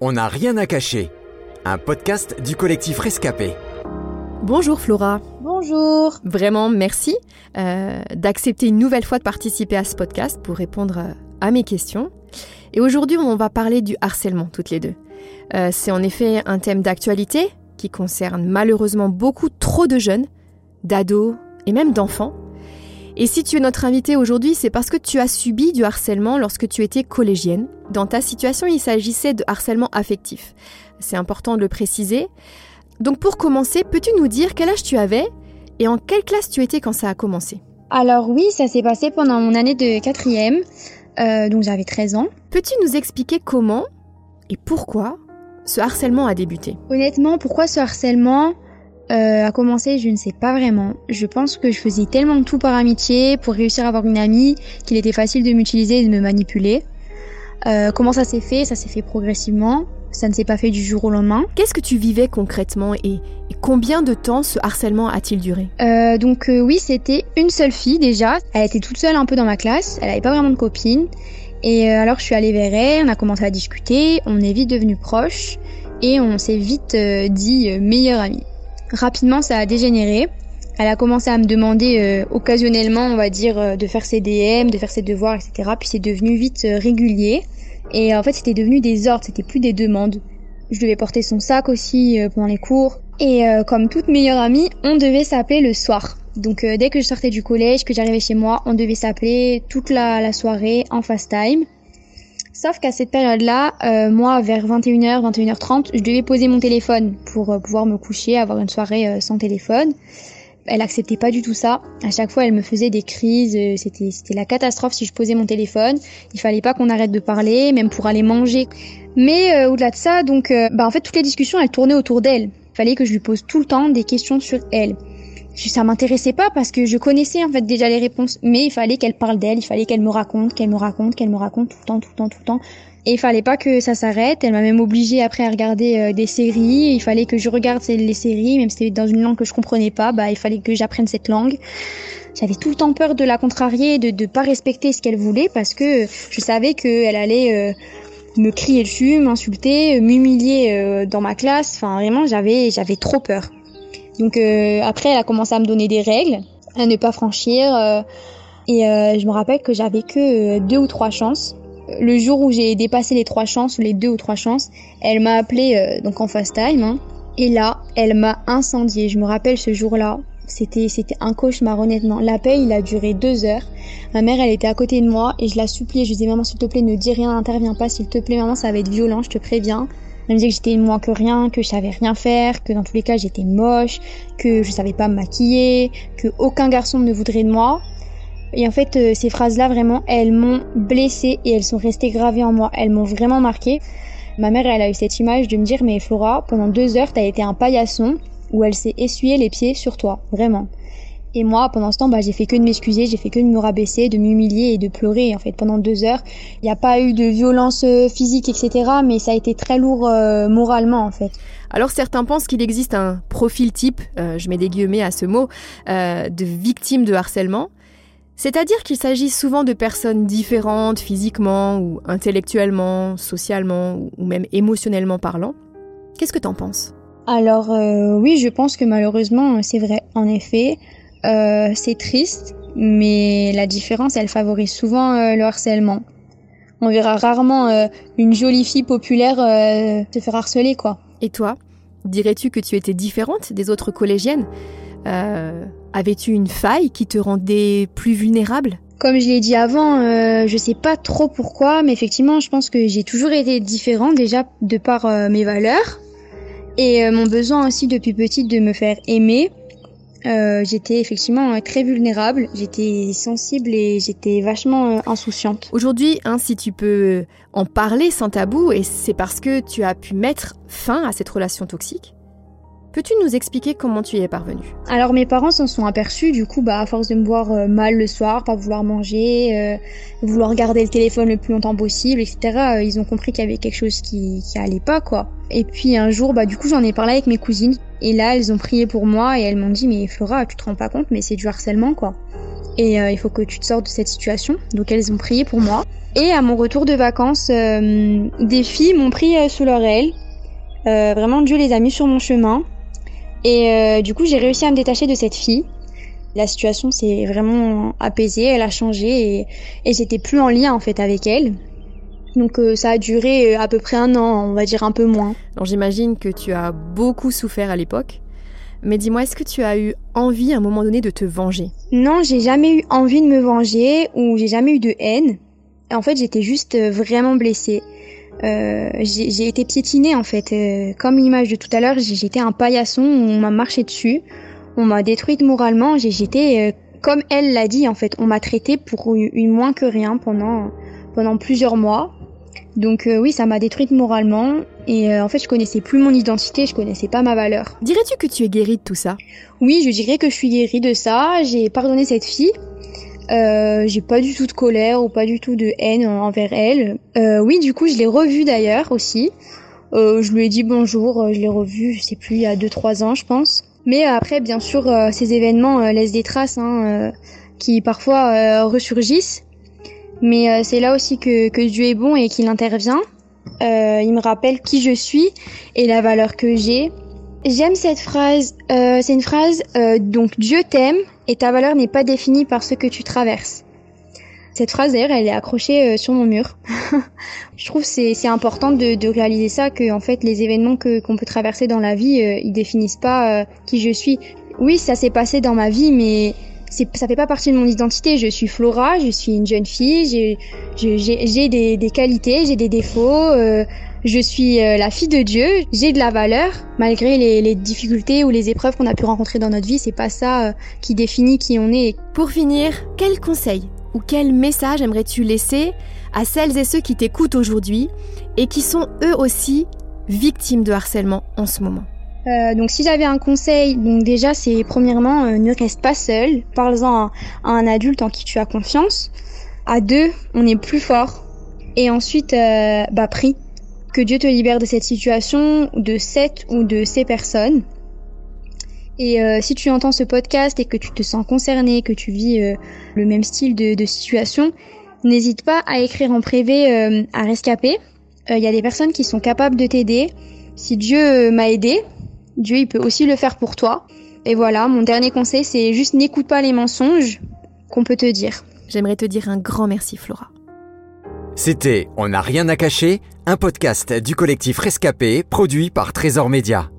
On n'a rien à cacher. Un podcast du collectif Rescapé. Bonjour Flora. Bonjour. Vraiment, merci euh, d'accepter une nouvelle fois de participer à ce podcast pour répondre euh, à mes questions. Et aujourd'hui, on va parler du harcèlement toutes les deux. Euh, c'est en effet un thème d'actualité qui concerne malheureusement beaucoup trop de jeunes, d'ados et même d'enfants. Et si tu es notre invité aujourd'hui, c'est parce que tu as subi du harcèlement lorsque tu étais collégienne. Dans ta situation, il s'agissait de harcèlement affectif. C'est important de le préciser. Donc pour commencer, peux-tu nous dire quel âge tu avais et en quelle classe tu étais quand ça a commencé? Alors oui, ça s'est passé pendant mon année de quatrième, euh, donc j'avais 13 ans. Peux-tu nous expliquer comment et pourquoi ce harcèlement a débuté? Honnêtement, pourquoi ce harcèlement? Euh, a commencé, je ne sais pas vraiment. Je pense que je faisais tellement de tout par amitié pour réussir à avoir une amie qu'il était facile de m'utiliser et de me manipuler. Euh, comment ça s'est fait? Ça s'est fait progressivement. Ça ne s'est pas fait du jour au lendemain. Qu'est-ce que tu vivais concrètement et, et combien de temps ce harcèlement a-t-il duré? Euh, Donc euh, oui, c'était une seule fille déjà. Elle était toute seule un peu dans ma classe. Elle n'avait pas vraiment de copine. Et euh, alors je suis allée vers elle, on a commencé à discuter, on est vite devenus proches et on s'est vite euh, dit meilleure amie. Rapidement, ça a dégénéré. Elle a commencé à me demander euh, occasionnellement, on va dire, euh, de faire ses DM, de faire ses devoirs, etc. Puis c'est devenu vite euh, régulier. Et en fait, c'était devenu des ordres, c'était plus des demandes. Je devais porter son sac aussi euh, pendant les cours. Et euh, comme toute meilleure amie, on devait s'appeler le soir. Donc euh, dès que je sortais du collège, que j'arrivais chez moi, on devait s'appeler toute la, la soirée en fast time. Sauf qu'à cette période-là, euh, moi, vers 21h, 21h30, je devais poser mon téléphone pour euh, pouvoir me coucher, avoir une soirée euh, sans téléphone. Elle acceptait pas du tout ça. À chaque fois, elle me faisait des crises. euh, C'était, c'était la catastrophe si je posais mon téléphone. Il fallait pas qu'on arrête de parler, même pour aller manger. Mais au-delà de ça, donc, bah en fait, toutes les discussions, elles tournaient autour d'elle. Il fallait que je lui pose tout le temps des questions sur elle. Ça m'intéressait pas parce que je connaissais en fait déjà les réponses, mais il fallait qu'elle parle d'elle, il fallait qu'elle me raconte, qu'elle me raconte, qu'elle me raconte tout le temps, tout le temps, tout le temps. Et il fallait pas que ça s'arrête. Elle m'a même obligée après à regarder euh, des séries. Il fallait que je regarde les séries, même si c'était dans une langue que je comprenais pas. Bah, il fallait que j'apprenne cette langue. J'avais tout le temps peur de la contrarier, de de pas respecter ce qu'elle voulait parce que je savais qu'elle allait euh, me crier dessus, m'insulter, m'humilier euh, dans ma classe. Enfin, vraiment, j'avais j'avais trop peur. Donc euh, après, elle a commencé à me donner des règles à ne pas franchir. euh, et euh, je me rappelle que j'avais que deux ou trois chances. Le jour où j'ai dépassé les trois chances, ou les deux ou trois chances, elle m'a appelé euh, donc en fast time. hein. et là, elle m'a incendié. Je me rappelle ce jour-là. C'était c'était un cauchemar honnêtement. L'appel il a duré deux heures. Ma mère elle était à côté de moi et je la suppliais. Je lui disais maman s'il te plaît ne dis rien, n'interviens pas s'il te plaît maman ça va être violent, je te préviens. Elle me disait que j'étais moins que rien, que je savais rien faire, que dans tous les cas j'étais moche, que je savais pas me maquiller, que aucun garçon ne voudrait de moi. Et en fait, euh, ces phrases-là, vraiment, elles m'ont blessée et elles sont restées gravées en moi. Elles m'ont vraiment marquée. Ma mère, elle a eu cette image de me dire, mais Flora, pendant deux heures, t'as été un paillasson où elle s'est essuyé les pieds sur toi, vraiment. Et moi, pendant ce temps, bah, j'ai fait que de m'excuser, j'ai fait que de me rabaisser, de m'humilier et de pleurer. En fait, pendant deux heures, il n'y a pas eu de violence euh, physique, etc. Mais ça a été très lourd euh, moralement, en fait. Alors certains pensent qu'il existe un profil type, euh, je mets des guillemets à ce mot, euh, de victimes de harcèlement. C'est-à-dire qu'il s'agit souvent de personnes différentes physiquement ou intellectuellement, socialement ou- même émotionnellement parlant. Qu'est-ce que t'en penses? Alors oui, je pense que malheureusement, c'est vrai. En effet, euh, c'est triste, mais la différence, elle favorise souvent euh, le harcèlement. On verra rarement euh, une jolie fille populaire se faire harceler, quoi. Et toi, dirais-tu que tu étais différente des autres collégiennes? Avais-tu une faille qui te rendait plus vulnérable? Comme je l'ai dit avant, euh, je sais pas trop pourquoi, mais effectivement, je pense que j'ai toujours été différente déjà de par euh, mes valeurs et euh, mon besoin aussi depuis petite de me faire aimer. Euh, j'étais effectivement euh, très vulnérable, j'étais sensible et j'étais vachement euh, insouciante. Aujourd'hui, hein, si tu peux en parler sans tabou, et c'est parce que tu as pu mettre fin à cette relation toxique, peux-tu nous expliquer comment tu y es parvenue Alors mes parents s'en sont aperçus, du coup, bah à force de me voir euh, mal le soir, pas vouloir manger, euh, vouloir garder le téléphone le plus longtemps possible, etc. euh, ils ont compris qu'il y avait quelque chose qui qui allait pas, quoi. Et puis un jour, bah du coup, j'en ai parlé avec mes cousines, et là, elles ont prié pour moi et elles m'ont dit, mais Flora, tu te rends pas compte, mais c'est du harcèlement, quoi. et il faut que tu te sortes de cette situation. Donc elles ont prié pour moi. Et à mon retour de vacances, des filles m'ont pris sous leur aile. vraiment, Dieu les a mis sur mon chemin. Et du coup, j'ai réussi à me détacher de cette fille. La situation s'est vraiment apaisée, elle a changé et, et j'étais plus en lien en fait avec elle. Donc euh, ça a duré euh, à peu près un an, on va dire un peu moins. Alors j'imagine que tu as beaucoup souffert à l'époque. Mais dis-moi, est-ce que tu as eu envie à un moment donné de te venger? Non, j'ai jamais eu envie de me venger ou j'ai jamais eu de haine. En fait, j'étais juste euh, vraiment blessée. Euh, j'ai été piétinée en fait. comme l'image de tout à l'heure, j'étais un paillasson, on m'a marché dessus, on m'a détruite moralement. J'étais, comme elle l'a dit en fait, on m'a traité pour une moins que rien pendant pendant plusieurs mois. Donc euh, oui, ça m'a détruite moralement et euh, en fait je connaissais plus mon identité, je connaissais pas ma valeur. Dirais-tu que tu es guérie de tout ça? Oui, je dirais que je suis guérie de ça. J'ai pardonné cette fille. Euh, j'ai pas du tout de colère ou pas du tout de haine envers elle. Euh, oui, du coup je l'ai revue d'ailleurs aussi. je lui ai dit bonjour, je l'ai revue, je sais plus, il y a 2-3 ans je pense. Mais après, bien sûr, ces événements laissent des traces hein, qui parfois ressurgissent. Mais euh, c'est là aussi que, que Dieu est bon et qu'il intervient. Euh, il me rappelle qui je suis et la valeur que j'ai. J'aime cette phrase. Euh, c'est une phrase euh, donc Dieu t'aime et ta valeur n'est pas définie par ce que tu traverses. Cette phrase d'ailleurs, elle est accrochée euh, sur mon mur. je trouve c'est c'est important de, de réaliser ça que en fait les événements que qu'on peut traverser dans la vie, ils définissent pas qui je suis. Oui, ça s'est passé dans ma vie, mais ça fait pas partie de mon identité. Je suis Flora, je suis une jeune fille, j'ai des, des, qualités, j'ai des défauts. Je suis euh, la fille de Dieu, j'ai de la valeur malgré les, les difficultés ou les épreuves qu'on a pu rencontrer dans notre vie. C'est pas ça euh, qui définit qui on est. Pour finir, quel conseil ou quel message aimerais-tu laisser à celles et ceux qui t'écoutent aujourd'hui et qui sont eux aussi victimes de harcèlement en ce moment? Euh, donc si j'avais un conseil, donc déjà c'est premièrement euh, ne reste pas seul, parle-en à, un adulte en qui tu as confiance. À deux, on est plus fort. Et ensuite, euh, bah prie que Dieu te libère de cette situation, de cette ou de ces personnes. Et si tu entends ce podcast et que tu te sens concerné, que tu vis le même style de, situation, n'hésite pas à écrire en privé à Rescapé. Il y a des personnes qui sont capables de t'aider. Si Dieu m'a aidé, Dieu, il peut aussi le faire pour toi. Et voilà, mon dernier conseil, c'est juste n'écoute pas les mensonges qu'on peut te dire. J'aimerais te dire un grand merci, Flora. C'était On n'a rien à cacher, un podcast du collectif Rescapé, produit par Trésor Média.